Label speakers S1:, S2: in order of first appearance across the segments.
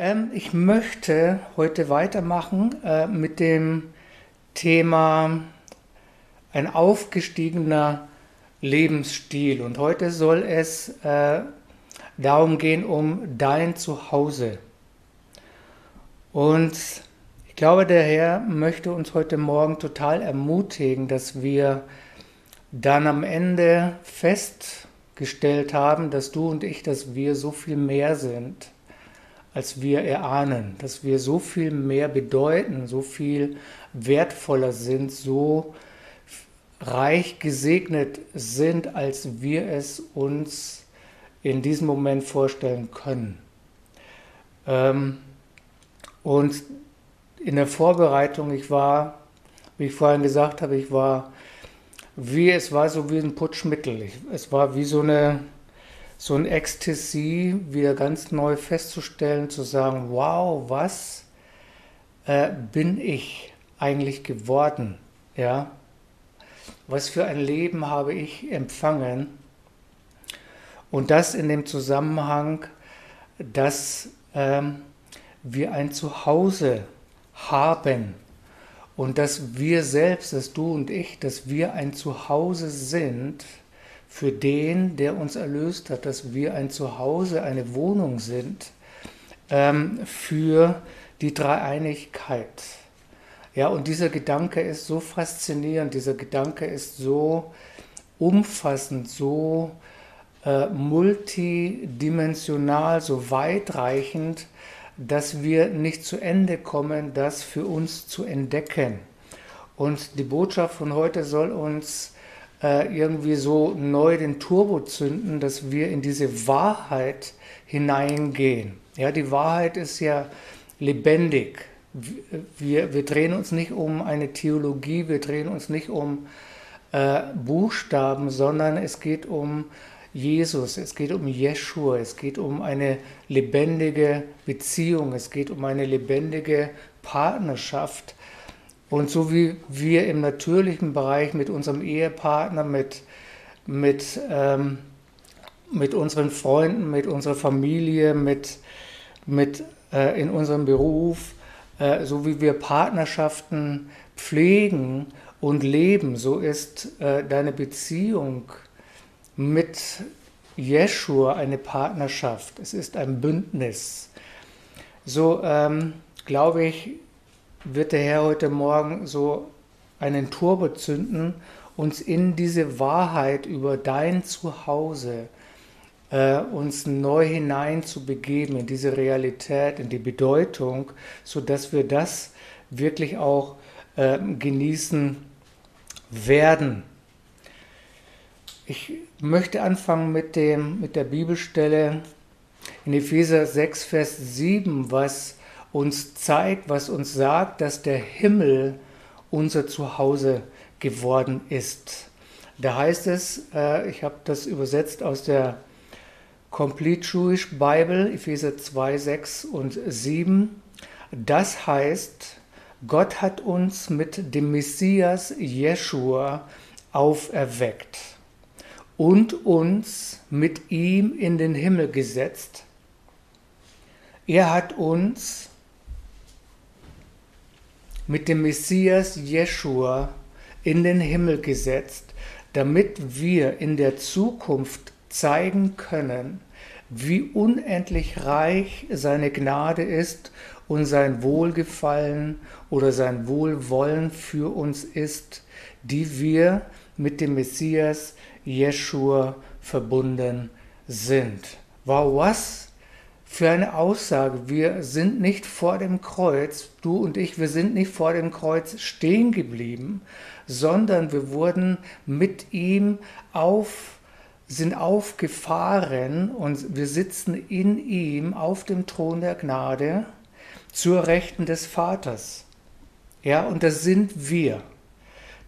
S1: Ähm, ich möchte heute weitermachen äh, mit dem Thema ein aufgestiegener Lebensstil. Und heute soll es äh, darum gehen, um dein Zuhause. Und ich glaube, der Herr möchte uns heute Morgen total ermutigen, dass wir dann am Ende festgestellt haben, dass du und ich, dass wir so viel mehr sind, als wir erahnen, dass wir so viel mehr bedeuten, so viel wertvoller sind, so reich gesegnet sind, als wir es uns in diesem Moment vorstellen können. Ähm, und in der Vorbereitung, ich war, wie ich vorhin gesagt habe, ich war wie, es war so wie ein Putschmittel. Es war wie so eine, so ein Ecstasy, wieder ganz neu festzustellen, zu sagen, wow, was äh, bin ich eigentlich geworden? Ja, was für ein Leben habe ich empfangen? Und das in dem Zusammenhang, dass ähm, wir ein Zuhause haben und dass wir selbst, dass du und ich, dass wir ein Zuhause sind für den, der uns erlöst hat, dass wir ein Zuhause, eine Wohnung sind ähm, für die Dreieinigkeit. Ja, und dieser Gedanke ist so faszinierend, dieser Gedanke ist so umfassend, so äh, multidimensional, so weitreichend, dass wir nicht zu Ende kommen, das für uns zu entdecken. Und die Botschaft von heute soll uns äh, irgendwie so neu den Turbo zünden, dass wir in diese Wahrheit hineingehen. Ja, die Wahrheit ist ja lebendig. Wir, wir drehen uns nicht um eine Theologie, wir drehen uns nicht um äh, Buchstaben, sondern es geht um Jesus, es geht um Jeschua, es geht um eine lebendige Beziehung, es geht um eine lebendige Partnerschaft. Und so wie wir im natürlichen Bereich mit unserem Ehepartner, mit, mit, ähm, mit unseren Freunden, mit unserer Familie, mit, mit äh, in unserem Beruf, äh, so wie wir Partnerschaften pflegen und leben, so ist äh, deine Beziehung mit Jeschua eine Partnerschaft. Es ist ein Bündnis. So ähm, glaube ich, wird der Herr heute Morgen so einen Turbo zünden, uns in diese Wahrheit über dein Zuhause, äh, uns neu hinein zu begeben, in diese Realität, in die Bedeutung, sodass wir das wirklich auch äh, genießen werden. Ich möchte anfangen mit, dem, mit der Bibelstelle in Epheser 6, Vers 7, was uns zeigt, was uns sagt, dass der Himmel unser Zuhause geworden ist. Da heißt es, äh, ich habe das übersetzt aus der Complete Jewish Bible, Epheser 2, 6 und 7. Das heißt, Gott hat uns mit dem Messias Jeschua auferweckt und uns mit ihm in den Himmel gesetzt. Er hat uns mit dem Messias Jeschua in den Himmel gesetzt, damit wir in der Zukunft zeigen können, wie unendlich reich seine Gnade ist und sein Wohlgefallen oder sein Wohlwollen für uns ist, die wir mit dem Messias Jeschua verbunden sind. Wow, was für eine Aussage. Wir sind nicht vor dem Kreuz, du und ich, wir sind nicht vor dem Kreuz stehen geblieben, sondern wir wurden mit ihm auf, sind aufgefahren und wir sitzen in ihm auf dem Thron der Gnade zur Rechten des Vaters. Ja, und das sind wir.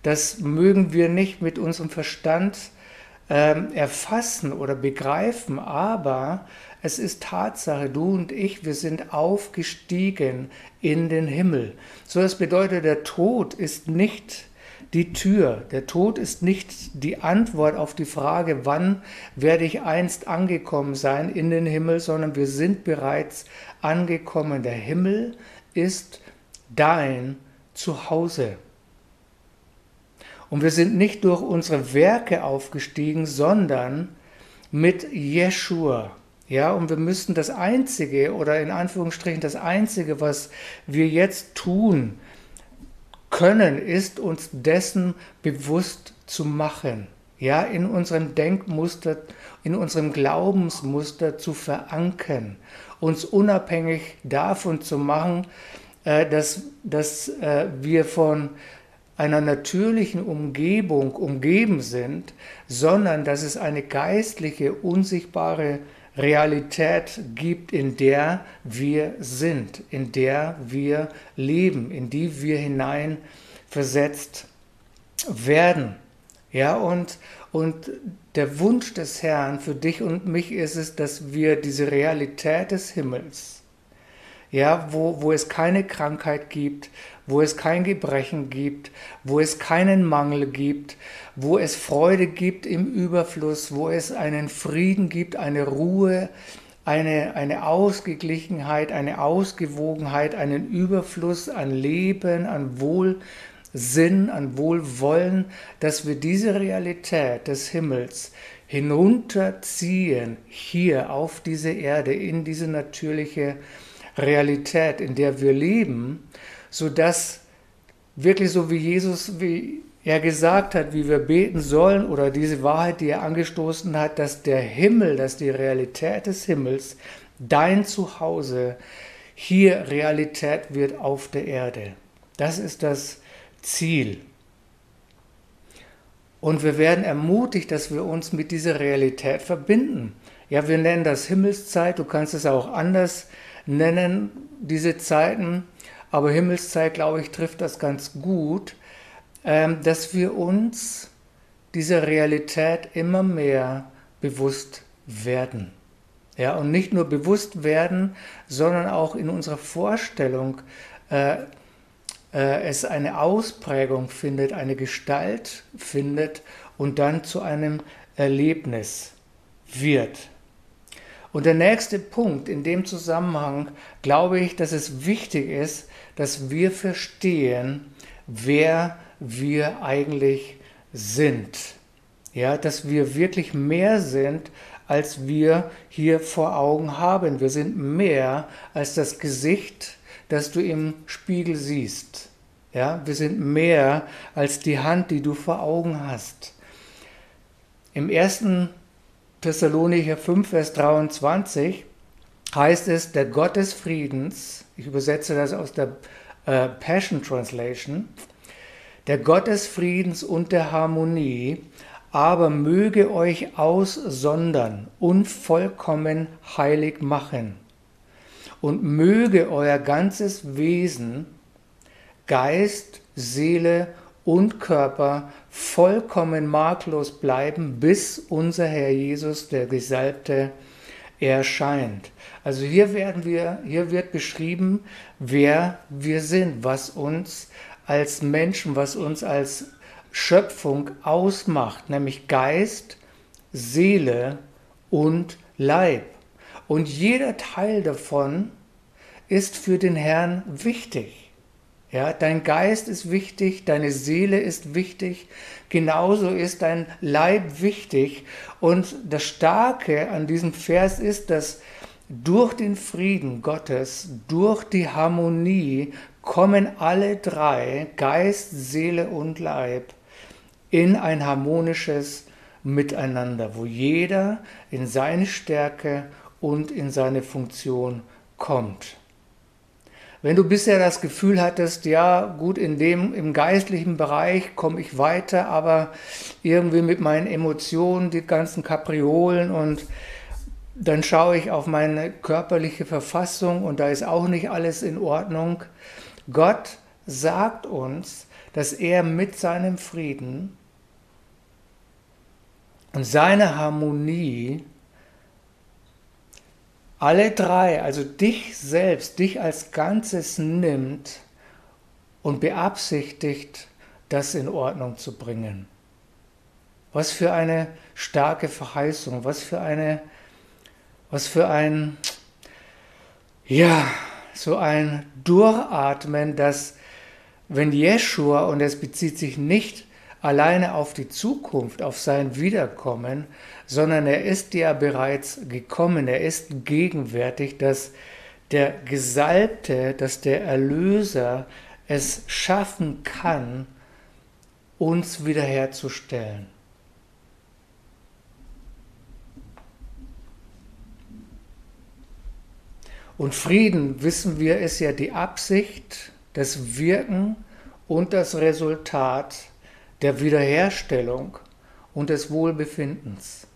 S1: Das mögen wir nicht mit unserem Verstand ähm, erfassen oder begreifen, aber es ist Tatsache, du und ich, wir sind aufgestiegen in den Himmel. So das bedeutet, der Tod ist nicht die Tür. Der Tod ist nicht die Antwort auf die Frage, wann werde ich einst angekommen sein in den Himmel, sondern wir sind bereits angekommen. Der Himmel ist dein Zuhause. Und wir sind nicht durch unsere Werke aufgestiegen, sondern mit Jeshua. Ja, und wir müssen das Einzige oder in Anführungsstrichen das Einzige, was wir jetzt tun können, ist uns dessen bewusst zu machen. Ja, in unserem Denkmuster, in unserem Glaubensmuster zu verankern, uns unabhängig davon zu machen, äh, dass, dass äh, wir von einer natürlichen Umgebung umgeben sind, sondern dass es eine geistliche, unsichtbare Realität gibt, in der wir sind, in der wir leben, in die wir hinein versetzt werden. Ja, und, und der Wunsch des Herrn für dich und mich ist es, dass wir diese Realität des Himmels, ja, wo, wo es keine Krankheit gibt, wo es kein Gebrechen gibt, wo es keinen Mangel gibt, wo es Freude gibt im Überfluss, wo es einen Frieden gibt, eine Ruhe, eine, eine Ausgeglichenheit, eine Ausgewogenheit, einen Überfluss an Leben, an Wohlsinn, an Wohlwollen, dass wir diese Realität des Himmels hinunterziehen hier auf diese Erde, in diese natürliche Realität, in der wir leben, sodass wirklich so wie Jesus, wie er gesagt hat, wie wir beten sollen oder diese Wahrheit, die er angestoßen hat, dass der Himmel, dass die Realität des Himmels, dein Zuhause, hier Realität wird auf der Erde. Das ist das Ziel. Und wir werden ermutigt, dass wir uns mit dieser Realität verbinden. Ja, wir nennen das Himmelszeit, du kannst es auch anders nennen, diese Zeiten, aber Himmelszeit, glaube ich, trifft das ganz gut, ähm, dass wir uns dieser Realität immer mehr bewusst werden. Ja, und nicht nur bewusst werden, sondern auch in unserer Vorstellung äh, äh, es eine Ausprägung findet, eine Gestalt findet und dann zu einem Erlebnis wird. Und der nächste Punkt in dem Zusammenhang glaube ich, dass es wichtig ist, dass wir verstehen, wer wir eigentlich sind. Ja, dass wir wirklich mehr sind, als wir hier vor Augen haben. Wir sind mehr als das Gesicht, das du im Spiegel siehst. Ja, wir sind mehr als die Hand, die du vor Augen hast. Im ersten Thessalonicher 5, Vers 23 heißt es, der Gott des Friedens, ich übersetze das aus der äh, Passion Translation, der Gott des Friedens und der Harmonie, aber möge euch aussondern und vollkommen heilig machen. Und möge euer ganzes Wesen, Geist, Seele und Körper vollkommen makellos bleiben, bis unser Herr Jesus, der Gesalbte, erscheint. Also hier werden wir, hier wird beschrieben, wer wir sind, was uns als Menschen, was uns als Schöpfung ausmacht, nämlich Geist, Seele und Leib. Und jeder Teil davon ist für den Herrn wichtig. Ja, dein Geist ist wichtig, deine Seele ist wichtig, genauso ist dein Leib wichtig. Und das Starke an diesem Vers ist, dass durch den Frieden Gottes, durch die Harmonie kommen alle drei, Geist, Seele und Leib, in ein harmonisches Miteinander, wo jeder in seine Stärke und in seine Funktion kommt. Wenn du bisher das Gefühl hattest, ja, gut, in dem, im geistlichen Bereich komme ich weiter, aber irgendwie mit meinen Emotionen, die ganzen Kapriolen und dann schaue ich auf meine körperliche Verfassung und da ist auch nicht alles in Ordnung. Gott sagt uns, dass er mit seinem Frieden und seiner Harmonie alle drei, also dich selbst, dich als Ganzes nimmt und beabsichtigt, das in Ordnung zu bringen. Was für eine starke Verheißung, was für eine, was für ein, ja, so ein Durchatmen, dass wenn Jeschua, und es bezieht sich nicht alleine auf die Zukunft, auf sein Wiederkommen, sondern er ist ja bereits gekommen, er ist gegenwärtig, dass der Gesalbte, dass der Erlöser es schaffen kann, uns wiederherzustellen. Und Frieden, wissen wir, ist ja die Absicht, das Wirken und das Resultat der Wiederherstellung und des Wohlbefindens.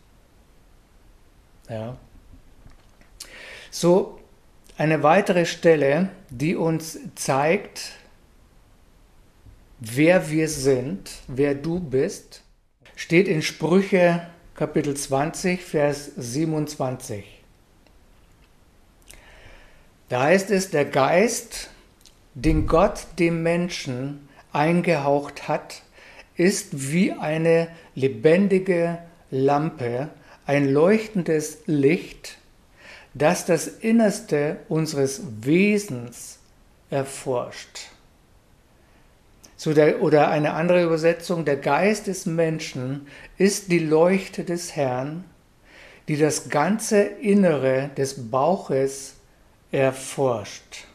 S1: Ja. So eine weitere Stelle, die uns zeigt, wer wir sind, wer du bist, steht in Sprüche Kapitel 20, Vers 27. Da heißt es, der Geist, den Gott dem Menschen eingehaucht hat, ist wie eine lebendige Lampe, ein leuchtendes Licht, das das Innerste unseres Wesens erforscht. So der, oder eine andere Übersetzung, der Geist des Menschen ist die Leuchte des Herrn, die das ganze Innere des Bauches erforscht.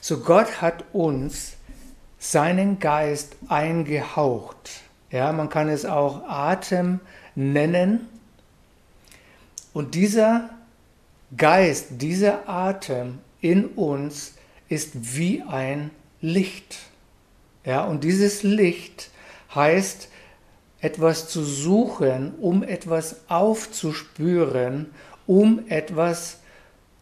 S1: So Gott hat uns seinen Geist eingehaucht. Ja, man kann es auch Atem nennen. Und dieser Geist, dieser Atem in uns ist wie ein Licht. Ja, und dieses Licht heißt, etwas zu suchen, um etwas aufzuspüren, um etwas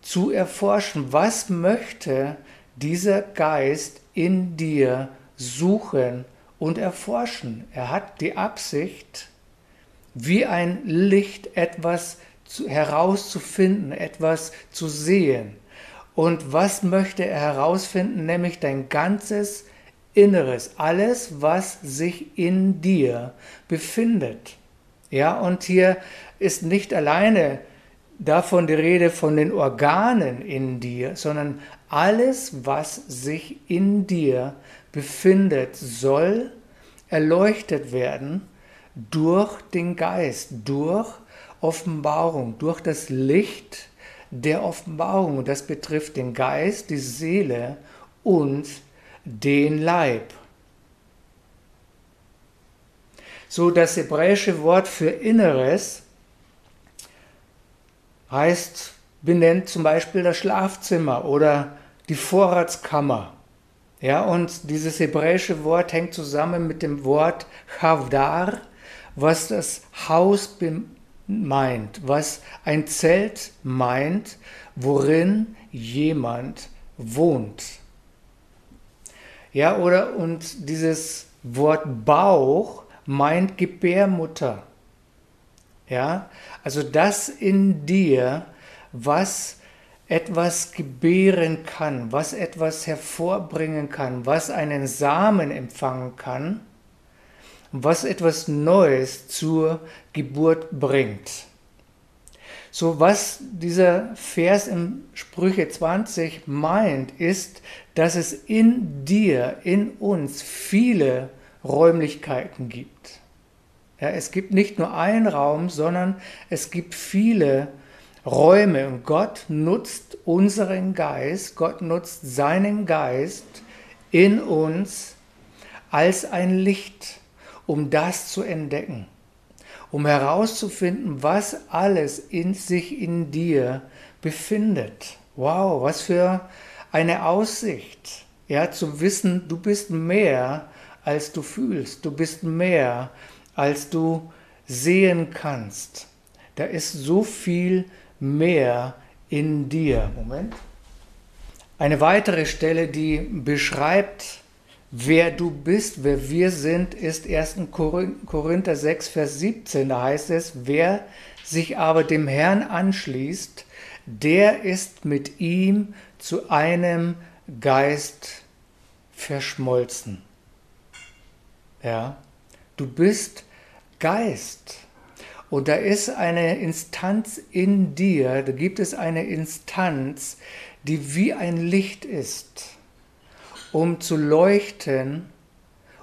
S1: zu erforschen. Was möchte dieser Geist in dir suchen und erforschen? Er hat die Absicht, wie ein Licht etwas zu, herauszufinden, etwas zu sehen. Und was möchte er herausfinden? Nämlich dein ganzes Inneres, alles, was sich in dir befindet. Ja, und hier ist nicht alleine davon die Rede von den Organen in dir, sondern alles, was sich in dir befindet, soll erleuchtet werden durch den Geist, durch Offenbarung, durch das Licht der Offenbarung. Und das betrifft den Geist, die Seele und den Leib. So das hebräische Wort für Inneres heißt, benennt zum Beispiel das Schlafzimmer oder die Vorratskammer. Ja, und dieses hebräische Wort hängt zusammen mit dem Wort Chavdar, was das Haus meint, was ein Zelt meint, worin jemand wohnt. Ja, oder und dieses Wort Bauch meint Gebärmutter. Ja, also das in dir, was etwas gebären kann, was etwas hervorbringen kann, was einen Samen empfangen kann, was etwas Neues zur Geburt bringt. So was dieser Vers im Sprüche 20 meint, ist, dass es in dir, in uns viele Räumlichkeiten gibt. Ja, es gibt nicht nur einen Raum, sondern es gibt viele Räume und Gott nutzt unseren Geist, Gott nutzt seinen Geist in uns als ein Licht, um das zu entdecken um herauszufinden, was alles in sich in dir befindet. Wow, was für eine Aussicht. Ja, zu wissen, du bist mehr, als du fühlst. Du bist mehr, als du sehen kannst. Da ist so viel mehr in dir. Moment. Eine weitere Stelle, die beschreibt, Wer du bist, wer wir sind, ist 1. Korinther 6, Vers 17. Da heißt es, wer sich aber dem Herrn anschließt, der ist mit ihm zu einem Geist verschmolzen. Ja, du bist Geist. Und da ist eine Instanz in dir, da gibt es eine Instanz, die wie ein Licht ist, um zu leuchten,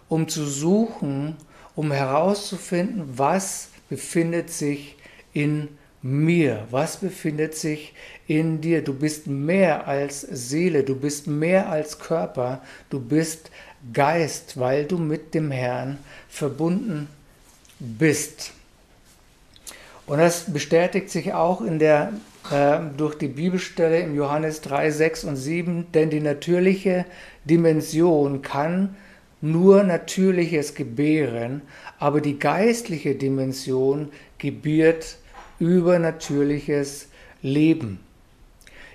S1: um zu suchen, um herauszufinden, was befindet sich in mir, was befindet sich in dir. Du bist mehr als Seele, du bist mehr als Körper, du bist Geist, weil du mit dem Herrn verbunden bist. Und das bestätigt sich auch in der, äh, durch die Bibelstelle im Johannes 3, 6 und 7, denn die natürliche Dimension kann nur Natürliches gebären, aber die geistliche Dimension gebiert übernatürliches Leben.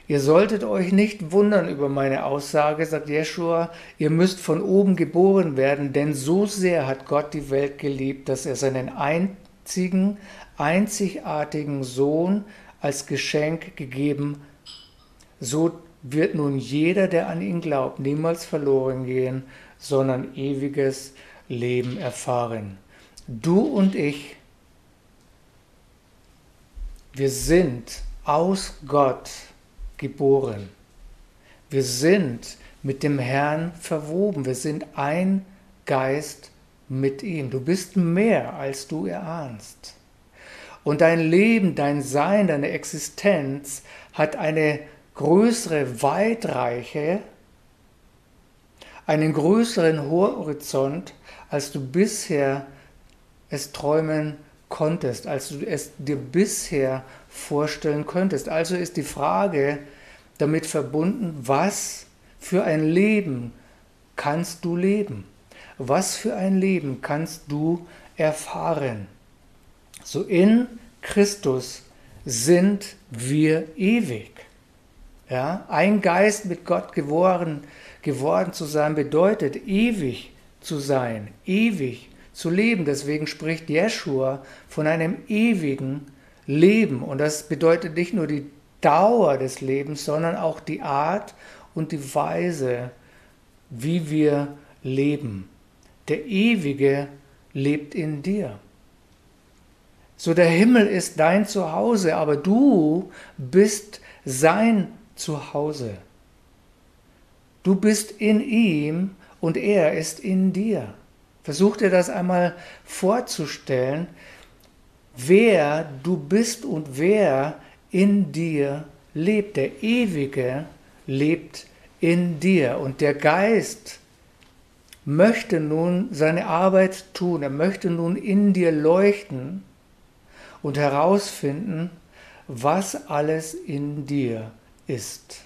S1: Ihr solltet euch nicht wundern über meine Aussage, sagt Jeschua, ihr müsst von oben geboren werden, denn so sehr hat Gott die Welt geliebt, dass er seinen einzigen, einzigartigen Sohn als Geschenk gegeben. So wird nun jeder, der an ihn glaubt, niemals verloren gehen, sondern ewiges Leben erfahren. Du und ich, wir sind aus Gott geboren. Wir sind mit dem Herrn verwoben. Wir sind ein Geist mit ihm. Du bist mehr, als du erahnst. Und dein Leben, dein Sein, deine Existenz hat eine größere Weitreiche, einen größeren Horizont, als du bisher es träumen konntest, als du es dir bisher vorstellen könntest. Also ist die Frage damit verbunden, was für ein Leben kannst du leben? Was für ein Leben kannst du erfahren? So in Christus sind wir ewig. Ja, ein Geist mit Gott geworden, geworden zu sein bedeutet ewig zu sein, ewig zu leben. Deswegen spricht Jeschua von einem ewigen Leben. Und das bedeutet nicht nur die Dauer des Lebens, sondern auch die Art und die Weise, wie wir leben. Der Ewige lebt in dir. So der Himmel ist dein Zuhause, aber du bist sein Zuhause. Du bist in ihm und er ist in dir. Versuch dir das einmal vorzustellen, wer du bist und wer in dir lebt. Der Ewige lebt in dir und der Geist möchte nun seine Arbeit tun. Er möchte nun in dir leuchten und herausfinden, was alles in dir ist.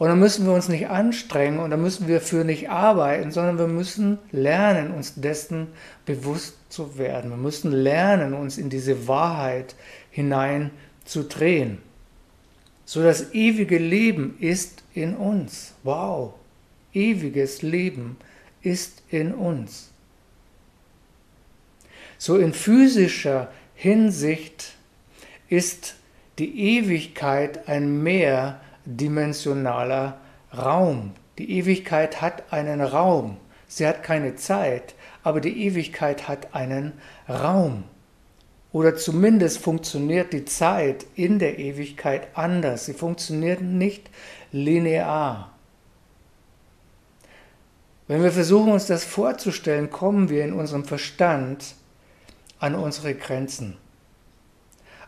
S1: Und dann müssen wir uns nicht anstrengen und dann müssen wir für nicht arbeiten, sondern wir müssen lernen, uns dessen bewusst zu werden. Wir müssen lernen, uns in diese Wahrheit hinein zu drehen. So das ewige Leben ist in uns. Wow, ewiges Leben ist in uns. So in physischer Hinsicht ist die Ewigkeit ein Meer, dimensionaler Raum. Die Ewigkeit hat einen Raum. Sie hat keine Zeit, aber die Ewigkeit hat einen Raum. Oder zumindest funktioniert die Zeit in der Ewigkeit anders. Sie funktioniert nicht linear. Wenn wir versuchen uns das vorzustellen, kommen wir in unserem Verstand an unsere Grenzen.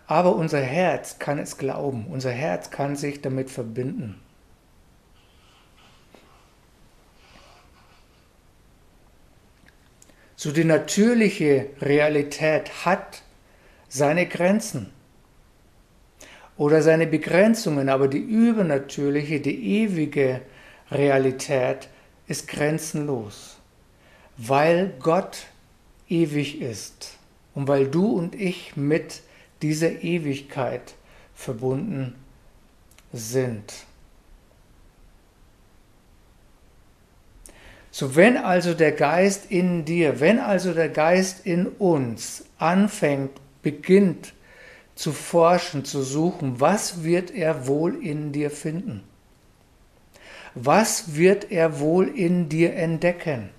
S1: Aber unser Herz kann es glauben, unser Herz kann sich damit verbinden. So die natürliche Realität hat seine Grenzen oder seine Begrenzungen, aber die übernatürliche, die ewige Realität ist grenzenlos, weil Gott ewig ist und weil du und ich mit dieser Ewigkeit verbunden sind. So wenn also der Geist in dir, wenn also der Geist in uns anfängt, beginnt zu forschen, zu suchen, was wird er wohl in dir finden? Was wird er wohl in dir entdecken?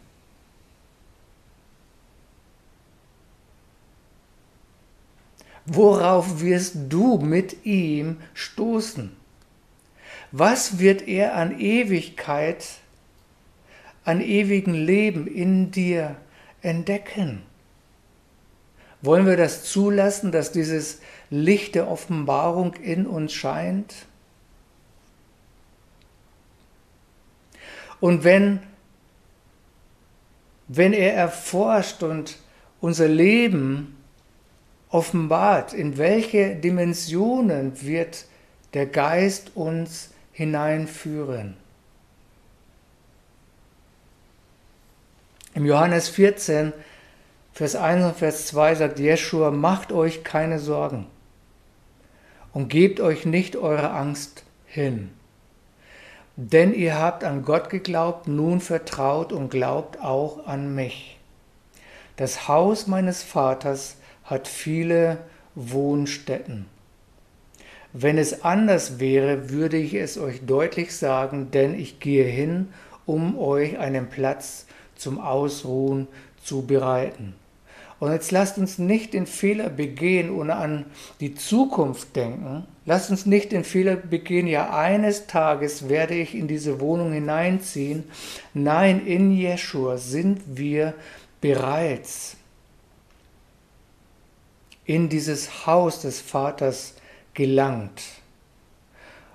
S1: Worauf wirst du mit ihm stoßen? Was wird er an Ewigkeit, an ewigen Leben in dir entdecken? Wollen wir das zulassen, dass dieses Licht der Offenbarung in uns scheint? Und wenn, wenn er erforscht und unser Leben offenbart, in welche Dimensionen wird der Geist uns hineinführen. Im Johannes 14, Vers 1 und Vers 2 sagt Jeschua, macht euch keine Sorgen und gebt euch nicht eure Angst hin. Denn ihr habt an Gott geglaubt, nun vertraut und glaubt auch an mich. Das Haus meines Vaters hat viele Wohnstätten. Wenn es anders wäre, würde ich es euch deutlich sagen, denn ich gehe hin, um euch einen Platz zum Ausruhen zu bereiten. Und jetzt lasst uns nicht den Fehler begehen und an die Zukunft denken. Lasst uns nicht den Fehler begehen, ja eines Tages werde ich in diese Wohnung hineinziehen. Nein, in Jeschua sind wir bereits in dieses Haus des Vaters gelangt.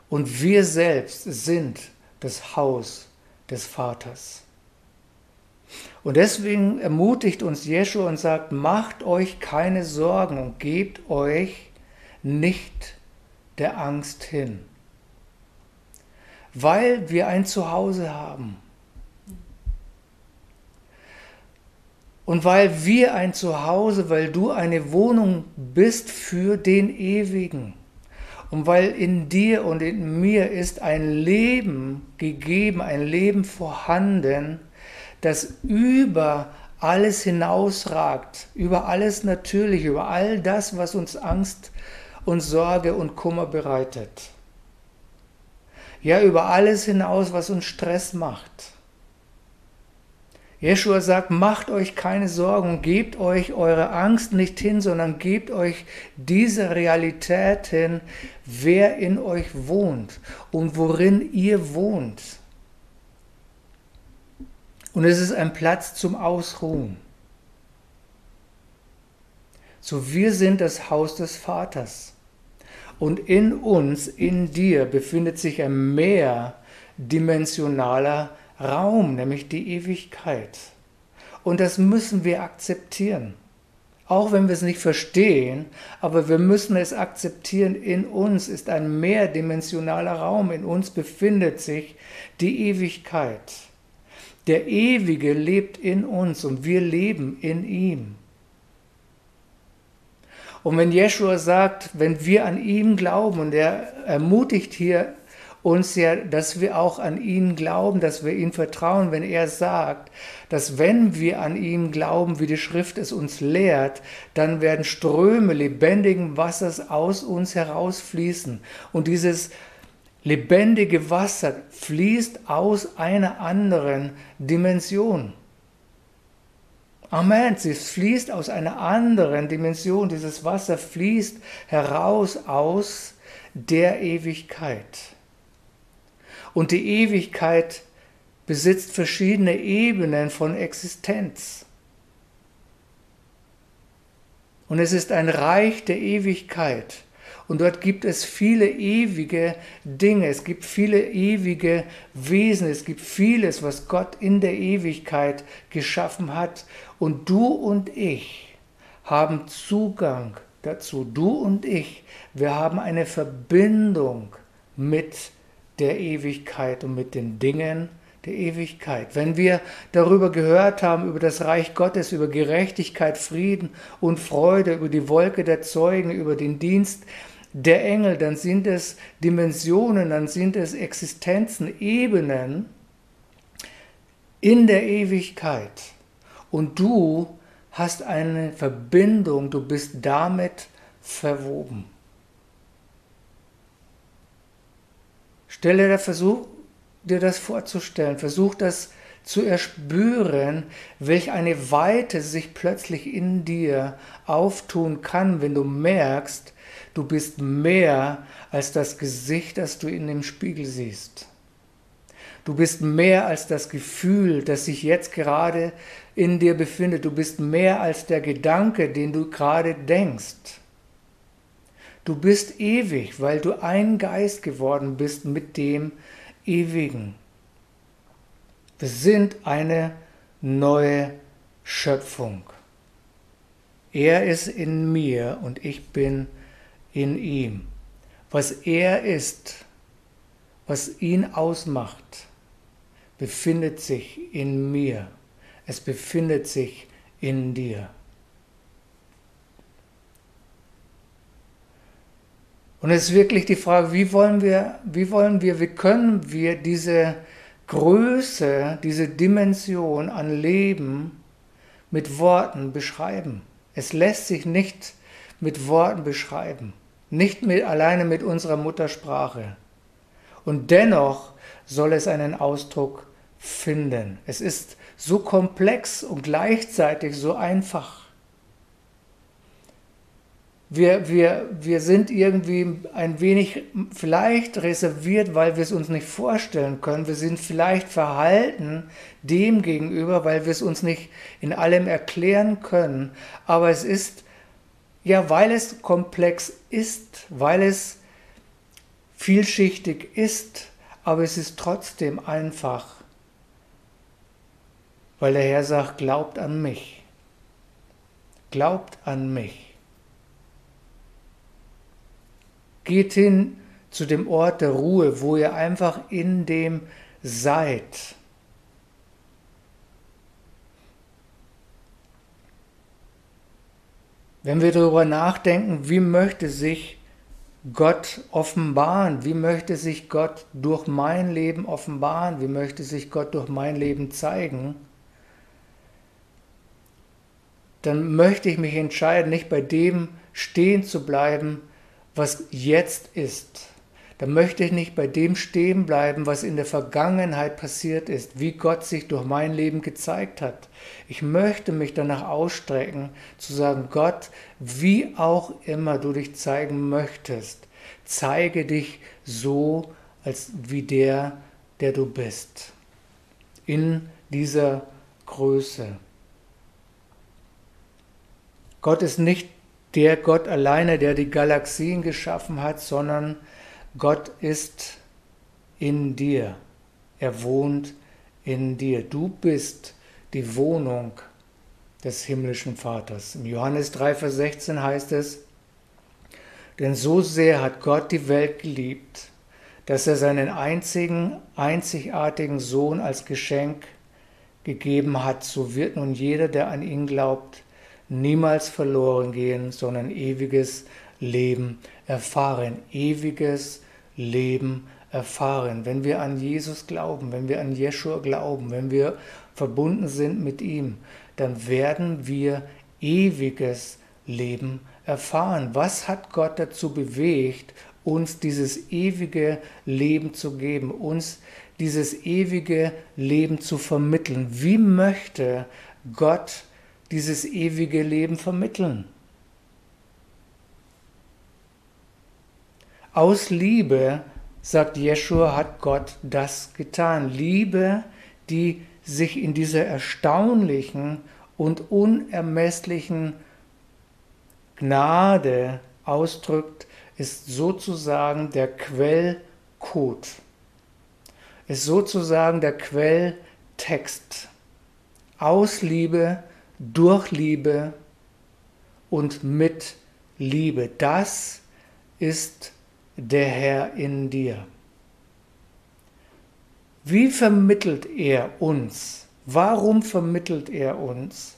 S1: Und wir selbst sind das Haus des Vaters. Und deswegen ermutigt uns Jeschua und sagt, macht euch keine Sorgen und gebt euch nicht der Angst hin, weil wir ein Zuhause haben. Und weil wir ein Zuhause, weil du eine Wohnung bist für den Ewigen. Und weil in dir und in mir ist ein Leben gegeben, ein Leben vorhanden, das über alles hinausragt, über alles natürlich, über all das, was uns Angst und Sorge und Kummer bereitet. Ja, über alles hinaus, was uns Stress macht. Jeschua sagt, macht euch keine Sorgen, gebt euch eure Angst nicht hin, sondern gebt euch diese Realität hin, wer in euch wohnt und worin ihr wohnt. Und es ist ein Platz zum Ausruhen. So wir sind das Haus des Vaters. Und in uns, in dir, befindet sich ein mehrdimensionaler Raum, nämlich die Ewigkeit. Und das müssen wir akzeptieren. Auch wenn wir es nicht verstehen, aber wir müssen es akzeptieren, in uns ist ein mehrdimensionaler Raum, in uns befindet sich die Ewigkeit. Der Ewige lebt in uns und wir leben in ihm. Und wenn Jeshua sagt, wenn wir an ihm glauben, und er ermutigt hier uns ja, dass wir auch an ihn glauben, dass wir ihm vertrauen, wenn er sagt, dass wenn wir an ihn glauben, wie die Schrift es uns lehrt, dann werden Ströme lebendigen Wassers aus uns herausfließen. Und dieses lebendige Wasser fließt aus einer anderen Dimension. Amen. Es fließt aus einer anderen Dimension. Dieses Wasser fließt heraus aus der Ewigkeit. Und die Ewigkeit besitzt verschiedene Ebenen von Existenz. Und es ist ein Reich der Ewigkeit. Und dort gibt es viele ewige Dinge, es gibt viele ewige Wesen, es gibt vieles, was Gott in der Ewigkeit geschaffen hat. Und du und ich haben Zugang dazu. Du und ich, wir haben eine Verbindung mit der Ewigkeit und mit den Dingen der Ewigkeit. Wenn wir darüber gehört haben, über das Reich Gottes, über Gerechtigkeit, Frieden und Freude, über die Wolke der Zeugen, über den Dienst der Engel, dann sind es Dimensionen, dann sind es Existenzen, Ebenen in der Ewigkeit. Und du hast eine Verbindung, du bist damit verwoben. Stelle der Versuch, dir das vorzustellen. Versuch das zu erspüren, welch eine Weite sich plötzlich in dir auftun kann, wenn du merkst, du bist mehr als das Gesicht, das du in dem Spiegel siehst. Du bist mehr als das Gefühl, das sich jetzt gerade in dir befindet. Du bist mehr als der Gedanke, den du gerade denkst. Du bist ewig, weil du ein Geist geworden bist mit dem Ewigen. Wir sind eine neue Schöpfung. Er ist in mir und ich bin in ihm. Was er ist, was ihn ausmacht, befindet sich in mir. Es befindet sich in dir. Und es ist wirklich die Frage, wie wollen wir, wie wollen wir, wie können wir diese Größe, diese Dimension an Leben mit Worten beschreiben? Es lässt sich nicht mit Worten beschreiben, nicht mit, alleine mit unserer Muttersprache. Und dennoch soll es einen Ausdruck finden. Es ist so komplex und gleichzeitig so einfach. Wir, wir, wir sind irgendwie ein wenig vielleicht reserviert, weil wir es uns nicht vorstellen können. Wir sind vielleicht verhalten dem gegenüber, weil wir es uns nicht in allem erklären können. Aber es ist, ja, weil es komplex ist, weil es vielschichtig ist, aber es ist trotzdem einfach weil der Herr sagt, glaubt an mich. Glaubt an mich. Geht hin zu dem Ort der Ruhe, wo ihr einfach in dem seid. Wenn wir darüber nachdenken, wie möchte sich Gott offenbaren, wie möchte sich Gott durch mein Leben offenbaren, wie möchte sich Gott durch mein Leben zeigen, dann möchte ich mich entscheiden, nicht bei dem stehen zu bleiben, was jetzt ist. Dann möchte ich nicht bei dem stehen bleiben, was in der Vergangenheit passiert ist, wie Gott sich durch mein Leben gezeigt hat. Ich möchte mich danach ausstrecken, zu sagen, Gott, wie auch immer du dich zeigen möchtest, zeige dich so, als wie der, der du bist. In dieser Größe. Gott ist nicht der Gott alleine, der die Galaxien geschaffen hat, sondern Gott ist in dir. Er wohnt in dir. Du bist die Wohnung des himmlischen Vaters. Im Johannes 3, Vers 16 heißt es, denn so sehr hat Gott die Welt geliebt, dass er seinen einzigen, einzigartigen Sohn als Geschenk gegeben hat, so wird nun jeder, der an ihn glaubt, niemals verloren gehen, sondern ewiges Leben erfahren. Ewiges Leben erfahren. Wenn wir an Jesus glauben, wenn wir an Jeschua glauben, wenn wir verbunden sind mit ihm, dann werden wir ewiges Leben erfahren. Was hat Gott dazu bewegt, uns dieses ewige Leben zu geben, uns dieses ewige Leben zu vermitteln? Wie möchte Gott dieses ewige Leben vermitteln. Aus Liebe, sagt Jeschua, hat Gott das getan. Liebe, die sich in dieser erstaunlichen und unermesslichen Gnade ausdrückt, ist sozusagen der Quellcode, ist sozusagen der Quelltext. Aus Liebe durch Liebe und mit Liebe. Das ist der Herr in dir. Wie vermittelt er uns? Warum vermittelt er uns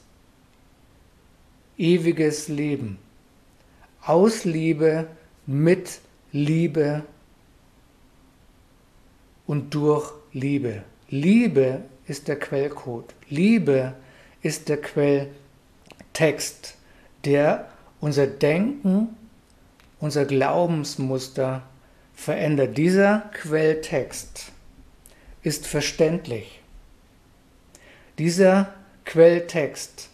S1: ewiges Leben? Aus Liebe, mit Liebe und durch Liebe. Liebe ist der Quellcode. Liebe ist ist der Quelltext, der unser Denken, unser Glaubensmuster verändert. Dieser Quelltext ist verständlich. Dieser Quelltext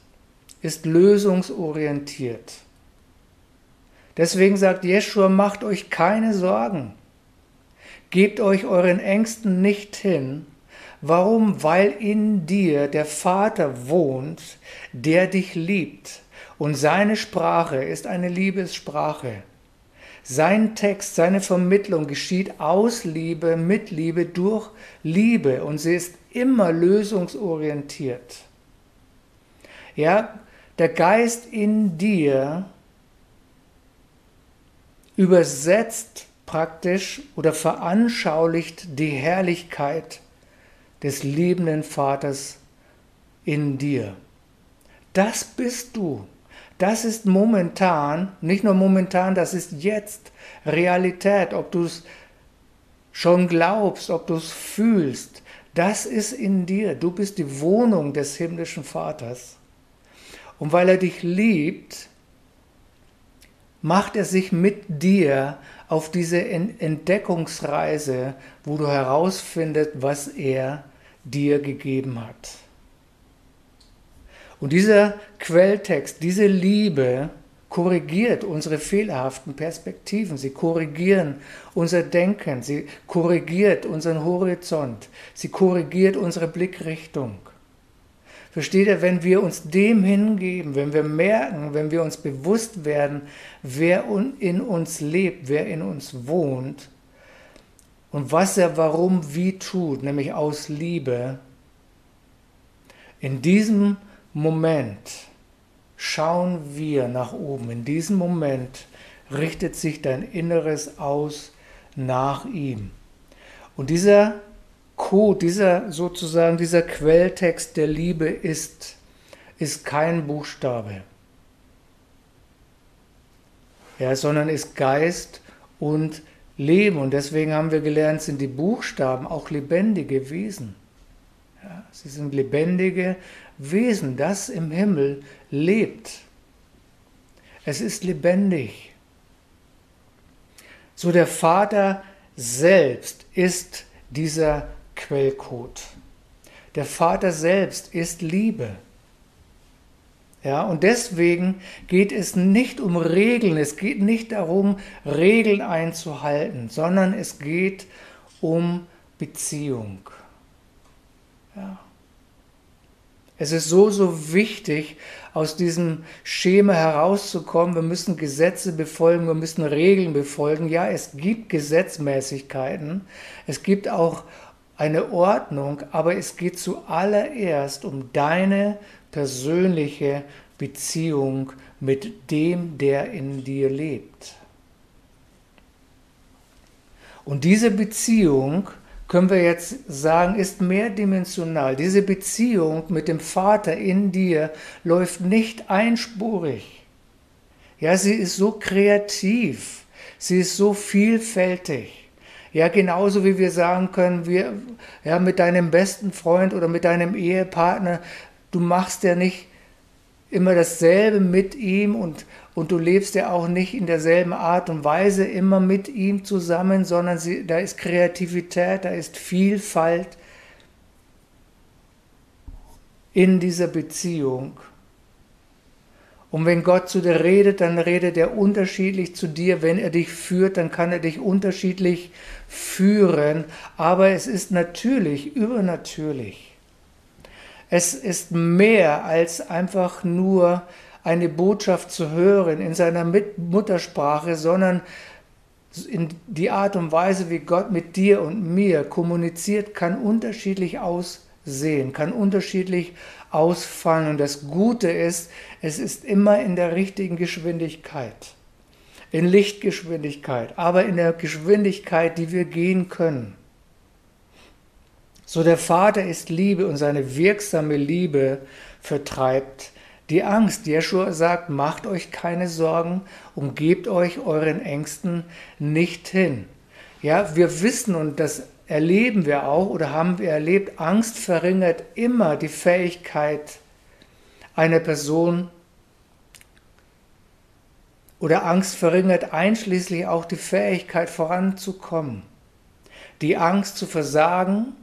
S1: ist lösungsorientiert. Deswegen sagt Jeschua, macht euch keine Sorgen. Gebt euch euren Ängsten nicht hin. Warum? Weil in dir der Vater wohnt, der dich liebt. Und seine Sprache ist eine Liebessprache. Sein Text, seine Vermittlung geschieht aus Liebe, mit Liebe, durch Liebe. Und sie ist immer lösungsorientiert. Ja, der Geist in dir übersetzt praktisch oder veranschaulicht die Herrlichkeit des liebenden Vaters in dir. Das bist du. Das ist momentan, nicht nur momentan, das ist jetzt Realität, ob du es schon glaubst, ob du es fühlst. Das ist in dir. Du bist die Wohnung des himmlischen Vaters. Und weil er dich liebt, macht er sich mit dir auf diese Entdeckungsreise, wo du herausfindest, was er dir gegeben hat. Und dieser Quelltext, diese Liebe korrigiert unsere fehlerhaften Perspektiven, sie korrigieren unser Denken, sie korrigiert unseren Horizont, sie korrigiert unsere Blickrichtung. Versteht ihr, wenn wir uns dem hingeben, wenn wir merken, wenn wir uns bewusst werden, wer in uns lebt, wer in uns wohnt und was er warum wie tut, nämlich aus Liebe, in diesem Moment schauen wir nach oben. In diesem Moment richtet sich dein Inneres aus nach ihm. Und dieser Code, dieser sozusagen, dieser Quelltext der Liebe ist, ist kein Buchstabe, ja, sondern ist Geist und Leben. Und deswegen haben wir gelernt, sind die Buchstaben auch lebendige Wesen. Ja, sie sind lebendige Wesen, das im Himmel lebt. Es ist lebendig. So der Vater selbst ist dieser Quellcode. Der Vater selbst ist Liebe. Ja, und deswegen geht es nicht um Regeln, es geht nicht darum, Regeln einzuhalten, sondern es geht um Beziehung. Ja. Es ist so, so wichtig, aus diesem Schema herauszukommen. Wir müssen Gesetze befolgen, wir müssen Regeln befolgen. Ja, es gibt Gesetzmäßigkeiten, es gibt auch eine Ordnung, aber es geht zuallererst um deine persönliche Beziehung mit dem, der in dir lebt. Und diese Beziehung, können wir jetzt sagen, ist mehrdimensional. Diese Beziehung mit dem Vater in dir läuft nicht einspurig. Ja, sie ist so kreativ, sie ist so vielfältig. Ja, genauso wie wir sagen können, wir, ja, mit deinem besten Freund oder mit deinem Ehepartner, du machst ja nicht immer dasselbe mit ihm und, und du lebst ja auch nicht in derselben Art und Weise immer mit ihm zusammen, sondern sie, da ist Kreativität, da ist Vielfalt in dieser Beziehung. Und wenn Gott zu dir redet, dann redet er unterschiedlich zu dir. Wenn er dich führt, dann kann er dich unterschiedlich führen. Aber es ist natürlich, übernatürlich. Es ist mehr als einfach nur eine Botschaft zu hören in seiner Muttersprache, sondern in die Art und Weise, wie Gott mit dir und mir kommuniziert, kann unterschiedlich aussehen, kann unterschiedlich ausfallen. Und das Gute ist, es ist immer in der richtigen Geschwindigkeit, in Lichtgeschwindigkeit, aber in der Geschwindigkeit, die wir gehen können. So der Vater ist Liebe und seine wirksame Liebe vertreibt die Angst, Jeschua sagt, macht euch keine Sorgen und gebt euch euren Ängsten nicht hin. Ja, wir wissen und das erleben wir auch oder haben wir erlebt, Angst verringert immer die Fähigkeit einer Person oder Angst verringert einschließlich auch die Fähigkeit voranzukommen. Die Angst zu versagen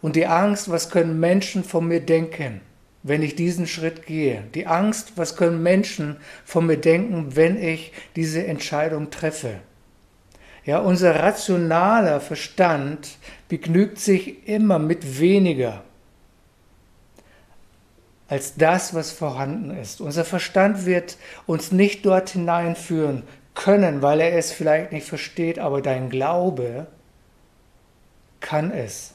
S1: Und die Angst, was können Menschen von mir denken, wenn ich diesen Schritt gehe. Die Angst, was können Menschen von mir denken, wenn ich diese Entscheidung treffe. Ja, unser rationaler Verstand begnügt sich immer mit weniger als das, was vorhanden ist. Unser Verstand wird uns nicht dort hineinführen können, weil er es vielleicht nicht versteht, aber dein Glaube kann es.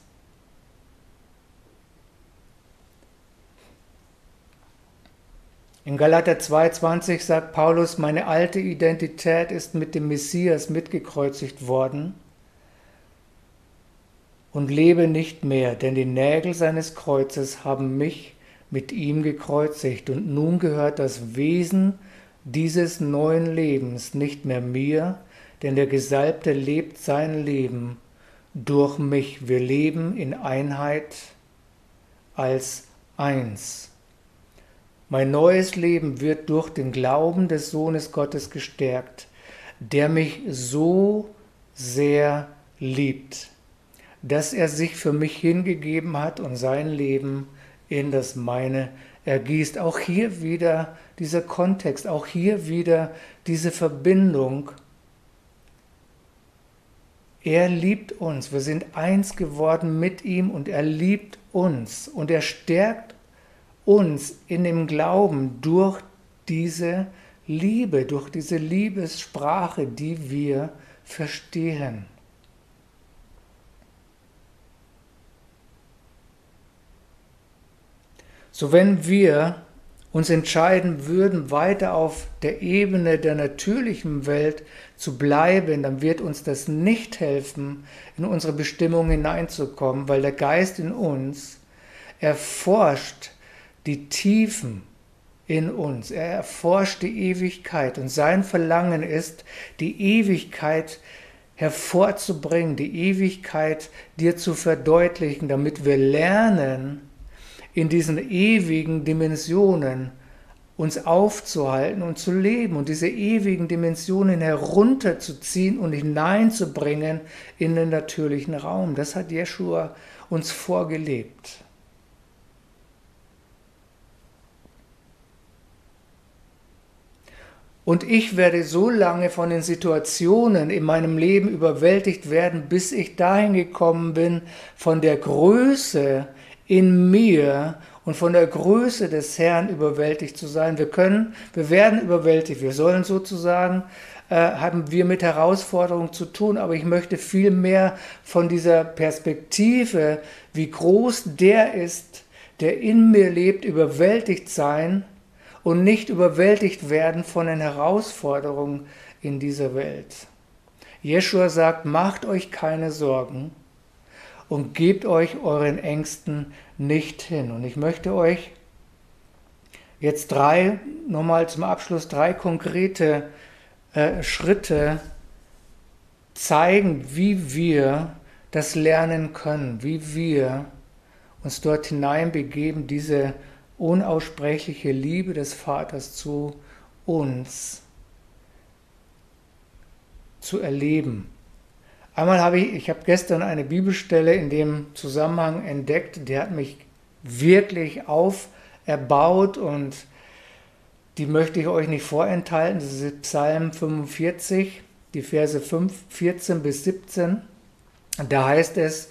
S1: In Galater 2,20 sagt Paulus, meine alte Identität ist mit dem Messias mitgekreuzigt worden und lebe nicht mehr, denn die Nägel seines Kreuzes haben mich mit ihm gekreuzigt und nun gehört das Wesen dieses neuen Lebens nicht mehr mir, denn der Gesalbte lebt sein Leben durch mich. Wir leben in Einheit als eins. Mein neues Leben wird durch den Glauben des Sohnes Gottes gestärkt, der mich so sehr liebt, dass er sich für mich hingegeben hat und sein Leben in das meine ergießt. Auch hier wieder dieser Kontext, auch hier wieder diese Verbindung. Er liebt uns, wir sind eins geworden mit ihm und er liebt uns und er stärkt uns in dem Glauben durch diese Liebe, durch diese Liebessprache, die wir verstehen. So wenn wir uns entscheiden würden, weiter auf der Ebene der natürlichen Welt zu bleiben, dann wird uns das nicht helfen, in unsere Bestimmung hineinzukommen, weil der Geist in uns erforscht die Tiefen in uns, er erforscht die Ewigkeit und sein Verlangen ist, die Ewigkeit hervorzubringen, die Ewigkeit dir zu verdeutlichen, damit wir lernen, in diesen ewigen Dimensionen uns aufzuhalten und zu leben und diese ewigen Dimensionen herunterzuziehen und hineinzubringen in den natürlichen Raum. Das hat Jeschua uns vorgelebt. Und ich werde so lange von den Situationen in meinem Leben überwältigt werden, bis ich dahin gekommen bin, von der Größe in mir und von der Größe des Herrn überwältigt zu sein. Wir können, wir werden überwältigt. Wir sollen sozusagen, äh, haben wir mit Herausforderungen zu tun, aber ich möchte viel mehr von dieser Perspektive, wie groß der ist, der in mir lebt, überwältigt sein und nicht überwältigt werden von den Herausforderungen in dieser Welt. Jeschua sagt, macht euch keine Sorgen und gebt euch euren Ängsten nicht hin. Und ich möchte euch jetzt drei, nochmal zum Abschluss, drei konkrete äh, Schritte zeigen, wie wir das lernen können, wie wir uns dort hineinbegeben, diese unaussprechliche Liebe des Vaters zu uns zu erleben. Einmal habe ich, ich habe gestern eine Bibelstelle in dem Zusammenhang entdeckt, die hat mich wirklich auferbaut und die möchte ich euch nicht vorenthalten. Das ist Psalm 45, die Verse 5, 14 bis 17. Da heißt es,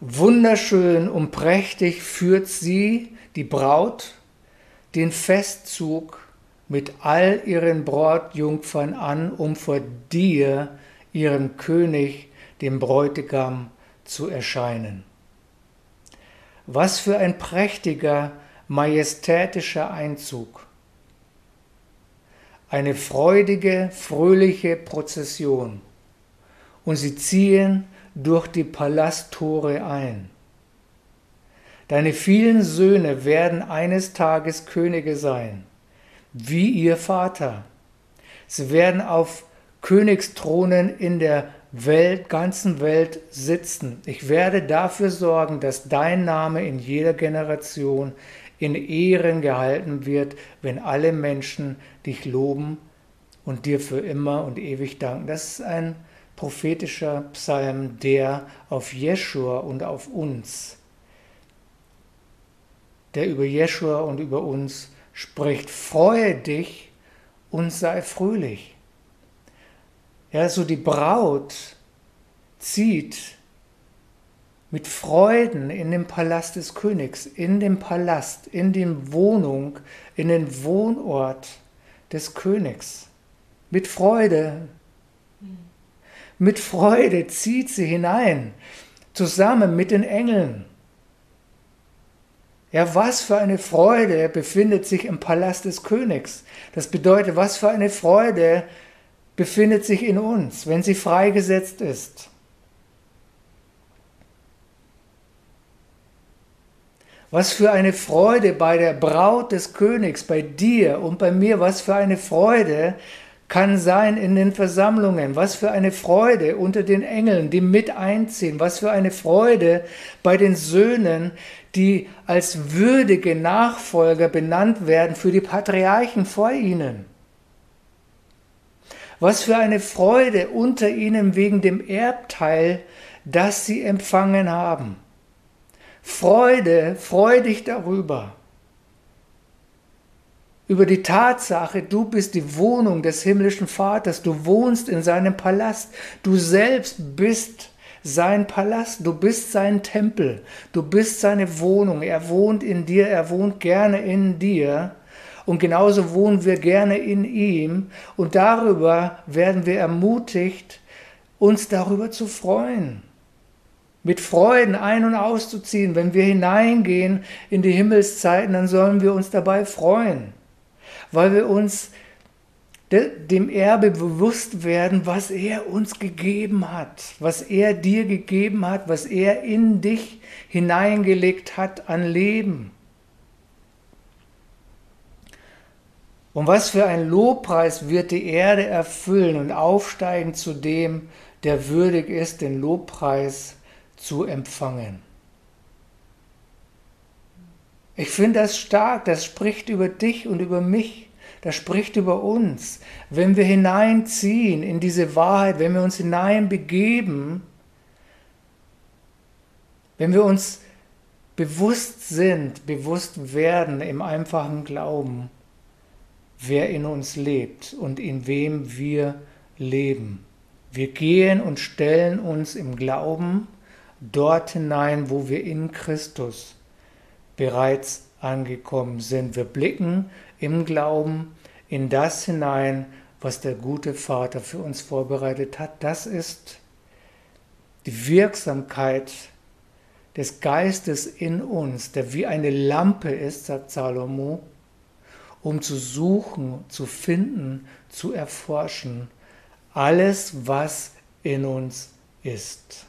S1: wunderschön und prächtig führt sie, die Braut, den Festzug mit all ihren Brautjungfern an, um vor dir, ihrem König, dem Bräutigam zu erscheinen. Was für ein prächtiger, majestätischer Einzug. Eine freudige, fröhliche Prozession. Und sie ziehen durch die Palasttore ein. Deine vielen Söhne werden eines Tages Könige sein, wie ihr Vater. Sie werden auf Königsthronen in der Welt, ganzen Welt sitzen. Ich werde dafür sorgen, dass dein Name in jeder Generation in Ehren gehalten wird, wenn alle Menschen dich loben und dir für immer und ewig danken. Das ist ein prophetischer Psalm, der auf Jeschua und auf uns der über Jeschua und über uns spricht. Freue dich und sei fröhlich. Ja, so die Braut zieht mit Freuden in den Palast des Königs, in den Palast, in die Wohnung, in den Wohnort des Königs. Mit Freude. Mit Freude zieht sie hinein, zusammen mit den Engeln. Ja, was für eine Freude befindet sich im Palast des Königs. Das bedeutet, was für eine Freude befindet sich in uns, wenn sie freigesetzt ist. Was für eine Freude bei der Braut des Königs, bei dir und bei mir, was für eine Freude kann sein in den Versammlungen, was für eine Freude unter den Engeln, die mit einziehen, was für eine Freude bei den Söhnen, die als würdige Nachfolger benannt werden für die Patriarchen vor ihnen. Was für eine Freude unter ihnen wegen dem Erbteil, das sie empfangen haben. Freude, freu dich darüber. Über die Tatsache, du bist die Wohnung des himmlischen Vaters, du wohnst in seinem Palast, du selbst bist sein Palast, du bist sein Tempel, du bist seine Wohnung, er wohnt in dir, er wohnt gerne in dir und genauso wohnen wir gerne in ihm und darüber werden wir ermutigt, uns darüber zu freuen. Mit Freuden ein- und auszuziehen. Wenn wir hineingehen in die Himmelszeiten, dann sollen wir uns dabei freuen, weil wir uns dem Erbe bewusst werden, was er uns gegeben hat, was er dir gegeben hat, was er in dich hineingelegt hat an Leben. Und was für ein Lobpreis wird die Erde erfüllen und aufsteigen zu dem, der würdig ist, den Lobpreis zu empfangen. Ich finde das stark, das spricht über dich und über mich, das spricht über uns. Wenn wir hineinziehen in diese Wahrheit, wenn wir uns hineinbegeben, wenn wir uns bewusst sind, bewusst werden im einfachen Glauben, wer in uns lebt und in wem wir leben. Wir gehen und stellen uns im Glauben dort hinein, wo wir in Christus bereits angekommen sind. Wir blicken im Glauben in das hinein, was der gute Vater für uns vorbereitet hat. Das ist die Wirksamkeit des Geistes in uns, der wie eine Lampe ist, sagt Salomo, um zu suchen, zu finden, zu erforschen, alles, was in uns ist.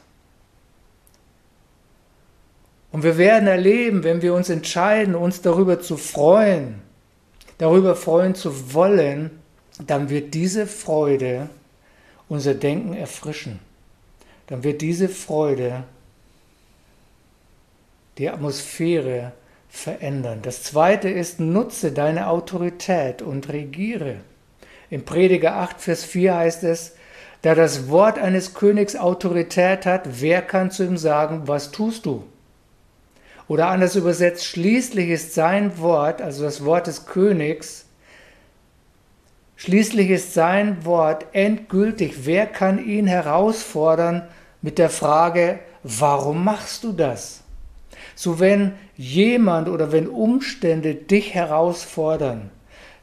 S1: Und wir werden erleben, wenn wir uns entscheiden, uns darüber zu freuen, darüber freuen zu wollen, dann wird diese Freude unser Denken erfrischen. Dann wird diese Freude die Atmosphäre verändern. Das zweite ist, nutze deine Autorität und regiere. Im Prediger 8, Vers 4 heißt es, da das Wort eines Königs Autorität hat, wer kann zu ihm sagen, was tust du? Oder anders übersetzt, schließlich ist sein Wort, also das Wort des Königs, schließlich ist sein Wort endgültig. Wer kann ihn herausfordern mit der Frage, warum machst du das? So wenn jemand oder wenn Umstände dich herausfordern,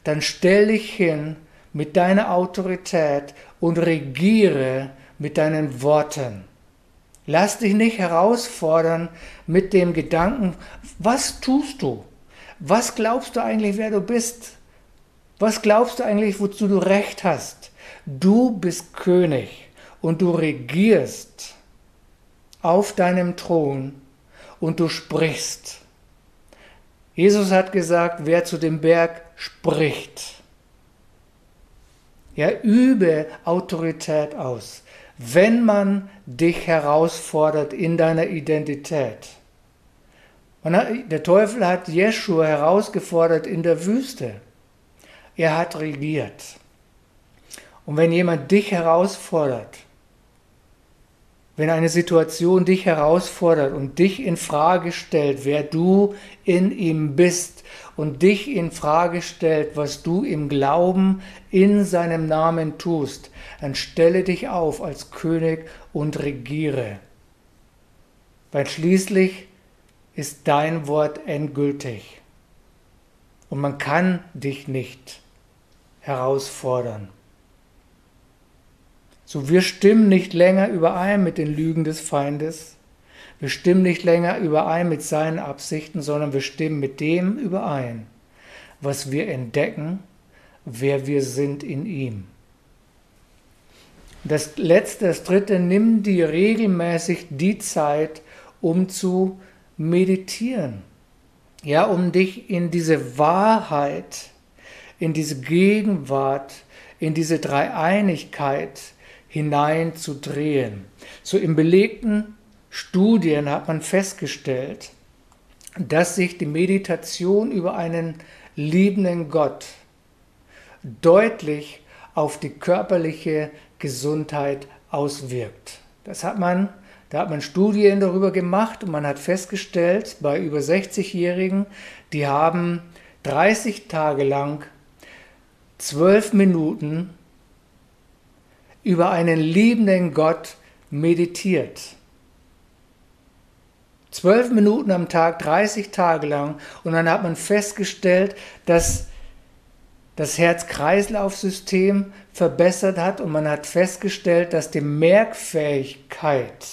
S1: dann stell dich hin mit deiner Autorität und regiere mit deinen Worten. Lass dich nicht herausfordern mit dem Gedanken, was tust du? Was glaubst du eigentlich, wer du bist? Was glaubst du eigentlich, wozu du recht hast? Du bist König und du regierst auf deinem Thron und du sprichst. Jesus hat gesagt, wer zu dem Berg spricht. Ja, übe Autorität aus, wenn man dich herausfordert in deiner Identität. der Teufel hat Jeschua herausgefordert in der Wüste. Er hat regiert. Und wenn jemand dich herausfordert, wenn eine Situation dich herausfordert und dich in Frage stellt, wer du in ihm bist und dich in Frage stellt, was du im Glauben in seinem Namen tust, dann stelle dich auf als König und regiere. Weil schließlich ist dein Wort endgültig und man kann dich nicht herausfordern. So, wir stimmen nicht länger überein mit den Lügen des Feindes. Wir stimmen nicht länger überein mit seinen Absichten, sondern wir stimmen mit dem überein, was wir entdecken, wer wir sind in ihm. Das letzte, das dritte, nimm dir regelmäßig die Zeit, um zu meditieren. Ja, um dich in diese Wahrheit, in diese Gegenwart, in diese Dreieinigkeit hineinzudrehen. So in belegten Studien hat man festgestellt, dass sich die Meditation über einen liebenden Gott deutlich auf die körperliche Gesundheit auswirkt. Das hat man, da hat man Studien darüber gemacht und man hat festgestellt, bei über 60-Jährigen, die haben 30 Tage lang 12 Minuten über einen liebenden Gott meditiert. Zwölf Minuten am Tag, 30 Tage lang. Und dann hat man festgestellt, dass das Herz-Kreislauf-System verbessert hat und man hat festgestellt, dass die Merkfähigkeit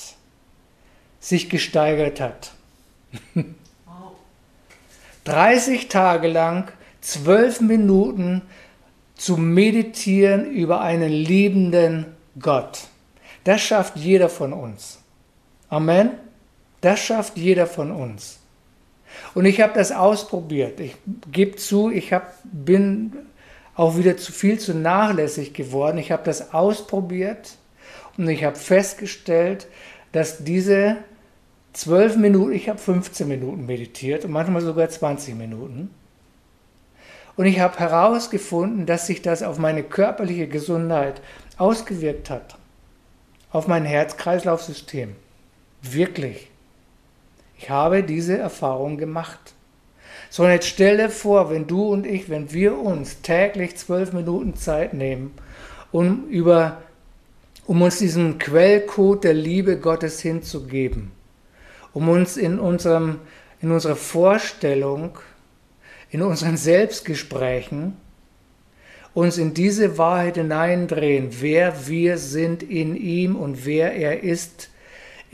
S1: sich gesteigert hat. 30 Tage lang, zwölf Minuten zu meditieren über einen liebenden Gott. Das schafft jeder von uns. Amen. Das schafft jeder von uns. Und ich habe das ausprobiert. Ich gebe zu, ich hab, bin auch wieder zu viel zu nachlässig geworden. Ich habe das ausprobiert und ich habe festgestellt, dass diese zwölf Minuten, ich habe 15 Minuten meditiert und manchmal sogar 20 Minuten. Und ich habe herausgefunden, dass sich das auf meine körperliche Gesundheit ausgewirkt hat. Auf mein Herz-Kreislauf-System. Wirklich. Ich habe diese Erfahrung gemacht. So, und jetzt stell dir vor, wenn du und ich, wenn wir uns täglich zwölf Minuten Zeit nehmen, um, über, um uns diesen Quellcode der Liebe Gottes hinzugeben, um uns in, unserem, in unserer Vorstellung in unseren Selbstgesprächen uns in diese Wahrheit hineindrehen, wer wir sind in ihm und wer er ist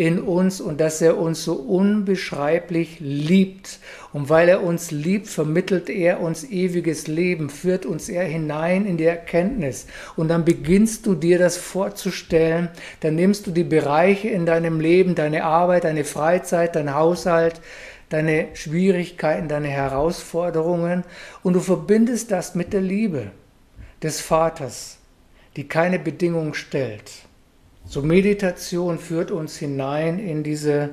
S1: in uns und dass er uns so unbeschreiblich liebt. Und weil er uns liebt, vermittelt er uns ewiges Leben, führt uns er hinein in die Erkenntnis. Und dann beginnst du dir das vorzustellen, dann nimmst du die Bereiche in deinem Leben, deine Arbeit, deine Freizeit, dein Haushalt, deine Schwierigkeiten, deine Herausforderungen und du verbindest das mit der Liebe des Vaters, die keine Bedingung stellt. So Meditation führt uns hinein in diese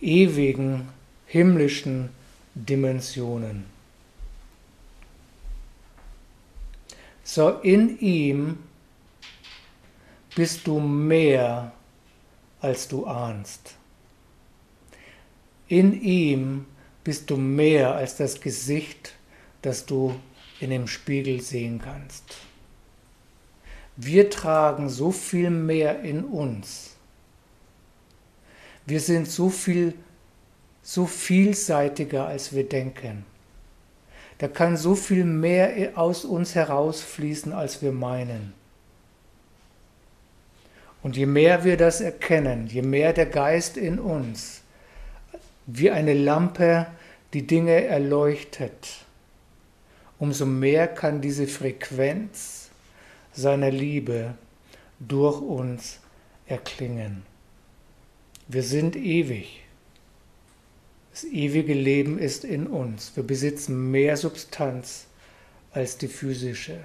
S1: ewigen himmlischen Dimensionen. So in ihm bist du mehr, als du ahnst. In ihm bist du mehr als das Gesicht, das du in dem Spiegel sehen kannst. Wir tragen so viel mehr in uns. Wir sind so viel, so vielseitiger, als wir denken. Da kann so viel mehr aus uns herausfließen, als wir meinen. Und je mehr wir das erkennen, je mehr der Geist in uns wie eine Lampe die Dinge erleuchtet, umso mehr kann diese Frequenz seiner Liebe durch uns erklingen. Wir sind ewig. Das ewige Leben ist in uns. Wir besitzen mehr Substanz als die physische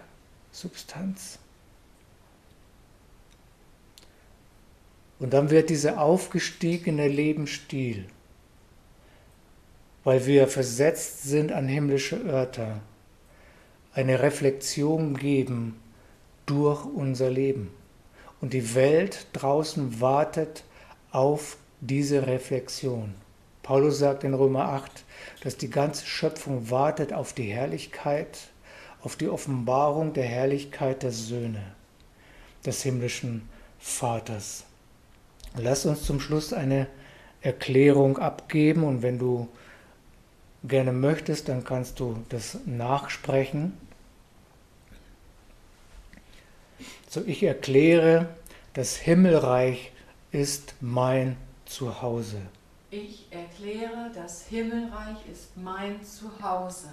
S1: Substanz. Und dann wird dieser aufgestiegene Lebensstil weil wir versetzt sind an himmlische Örter, eine Reflexion geben durch unser Leben. Und die Welt draußen wartet auf diese Reflexion. Paulus sagt in Römer 8, dass die ganze Schöpfung wartet auf die Herrlichkeit, auf die Offenbarung der Herrlichkeit der Söhne, des himmlischen Vaters. Lass uns zum Schluss eine Erklärung abgeben und wenn du gerne möchtest, dann kannst du das nachsprechen. So, ich erkläre, das Himmelreich ist mein Zuhause.
S2: Ich erkläre, das Himmelreich ist mein Zuhause.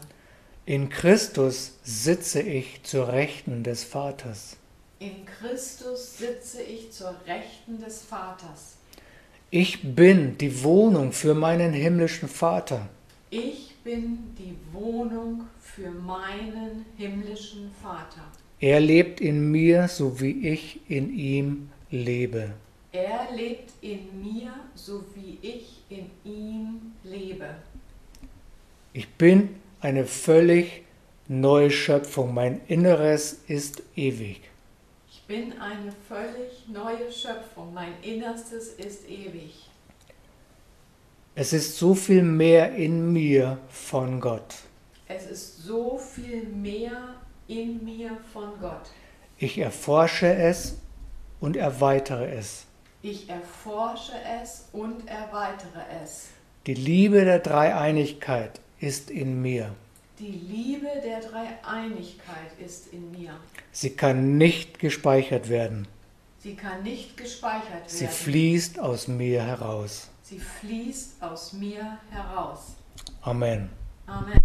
S1: In Christus sitze ich zur Rechten des Vaters.
S2: In Christus sitze ich zur Rechten des Vaters.
S1: Ich bin die Wohnung für meinen himmlischen Vater.
S2: Ich bin die Wohnung für meinen himmlischen Vater.
S1: Er lebt in mir, so wie ich in ihm lebe.
S2: Er lebt in mir, so wie ich in ihm lebe.
S1: Ich bin eine völlig neue Schöpfung. Mein Inneres ist ewig.
S2: Ich bin eine völlig neue Schöpfung. Mein Innerstes ist ewig.
S1: Es ist so viel mehr in mir von Gott.
S2: Es ist so viel mehr in mir von Gott.
S1: Ich erforsche es und erweitere es.
S2: Ich erforsche es und erweitere es.
S1: Die Liebe der Dreieinigkeit ist in mir.
S2: Die Liebe der Dreieinigkeit ist in mir.
S1: Sie kann nicht gespeichert werden.
S2: Sie kann nicht gespeichert
S1: Sie
S2: werden.
S1: fließt aus mir heraus.
S2: Sie fließt aus mir heraus.
S1: Amen.
S2: Amen.